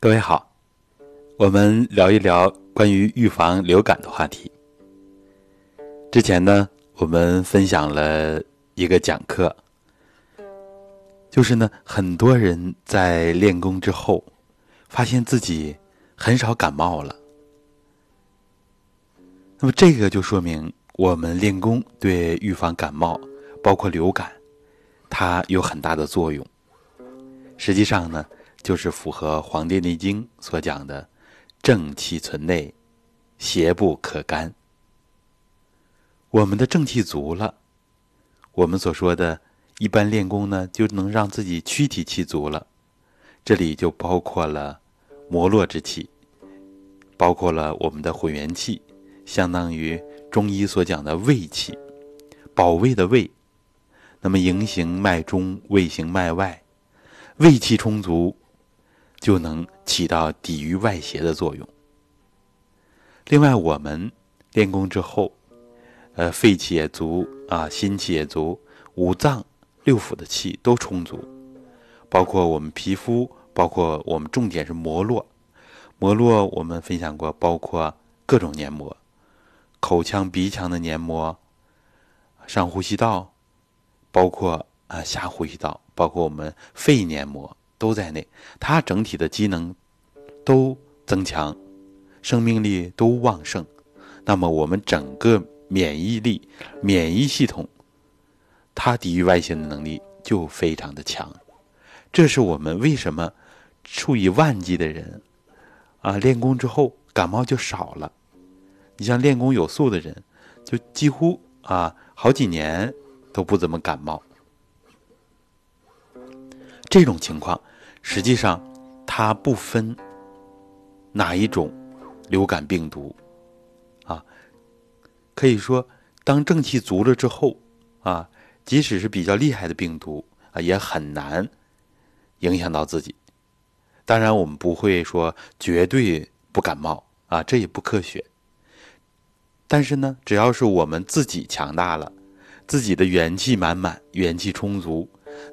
各位好，我们聊一聊关于预防流感的话题。之前呢，我们分享了一个讲课，就是呢，很多人在练功之后，发现自己很少感冒了。那么这个就说明我们练功对预防感冒，包括流感，它有很大的作用。实际上呢，就是符合《黄帝内经》所讲的“正气存内，邪不可干”。我们的正气足了，我们所说的一般练功呢，就能让自己躯体气足了。这里就包括了摩络之气，包括了我们的混元气，相当于中医所讲的胃气，保卫的卫。那么营行脉中，胃行脉外。胃气充足，就能起到抵御外邪的作用。另外，我们练功之后，呃，肺气也足啊，心气也足，五脏六腑的气都充足，包括我们皮肤，包括我们重点是膜络。膜络我们分享过，包括各种黏膜，口腔、鼻腔的黏膜，上呼吸道，包括。啊，下呼吸道包括我们肺黏膜都在内，它整体的机能都增强，生命力都旺盛。那么我们整个免疫力、免疫系统，它抵御外邪的能力就非常的强。这是我们为什么数以万计的人啊，练功之后感冒就少了。你像练功有素的人，就几乎啊好几年都不怎么感冒。这种情况，实际上它不分哪一种流感病毒啊，可以说，当正气足了之后啊，即使是比较厉害的病毒啊，也很难影响到自己。当然，我们不会说绝对不感冒啊，这也不科学。但是呢，只要是我们自己强大了，自己的元气满满，元气充足。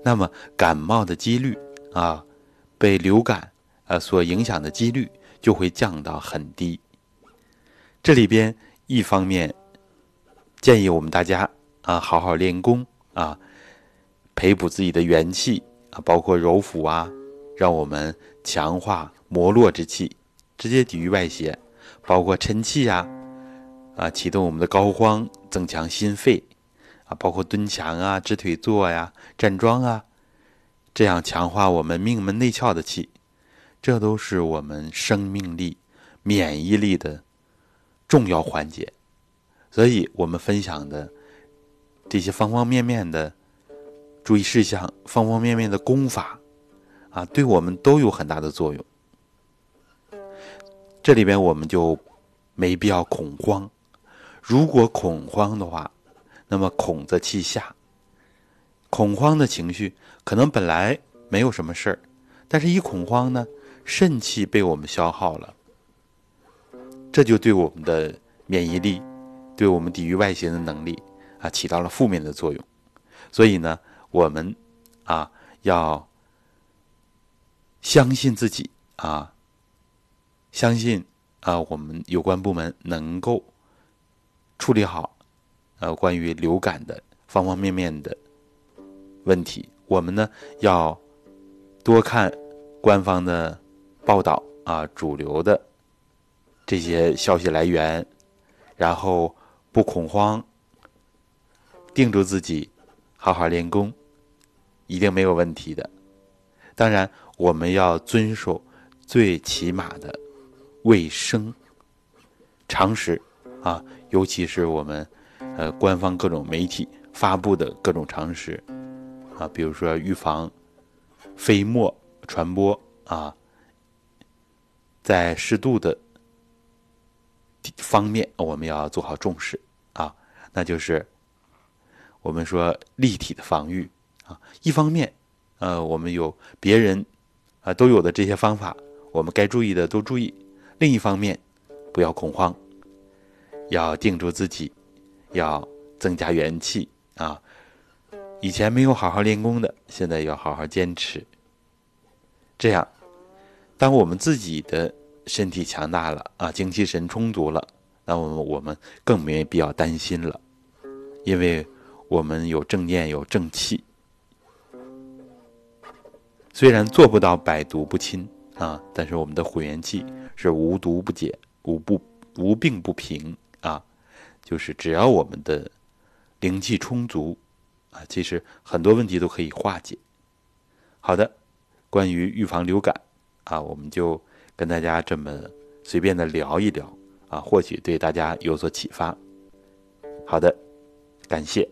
那么感冒的几率啊，被流感啊所影响的几率就会降到很低。这里边一方面建议我们大家啊好好练功啊，培补自己的元气啊，包括揉腹啊，让我们强化摩络之气，直接抵御外邪，包括沉气呀啊，启动我们的膏肓，增强心肺。包括蹲墙啊、直腿坐呀、站桩啊，这样强化我们命门内窍的气，这都是我们生命力、免疫力的重要环节。所以，我们分享的这些方方面面的注意事项、方方面面的功法啊，对我们都有很大的作用。这里边我们就没必要恐慌。如果恐慌的话，那么恐则气下，恐慌的情绪可能本来没有什么事儿，但是一恐慌呢，肾气被我们消耗了，这就对我们的免疫力，对我们抵御外邪的能力啊，起到了负面的作用。所以呢，我们啊要相信自己啊，相信啊我们有关部门能够处理好。呃，关于流感的方方面面的问题，我们呢要多看官方的报道啊，主流的这些消息来源，然后不恐慌，定住自己，好好练功，一定没有问题的。当然，我们要遵守最起码的卫生常识啊，尤其是我们。呃，官方各种媒体发布的各种常识，啊，比如说预防飞沫传播啊，在适度的方面，我们要做好重视啊，那就是我们说立体的防御啊。一方面，呃，我们有别人啊都有的这些方法，我们该注意的都注意；另一方面，不要恐慌，要定住自己。要增加元气啊！以前没有好好练功的，现在要好好坚持。这样，当我们自己的身体强大了啊，精气神充足了，那我们我们更没必要担心了，因为我们有正念，有正气。虽然做不到百毒不侵啊，但是我们的混元气是无毒不解、无不无病不平，就是只要我们的灵气充足啊，其实很多问题都可以化解。好的，关于预防流感啊，我们就跟大家这么随便的聊一聊啊，或许对大家有所启发。好的，感谢。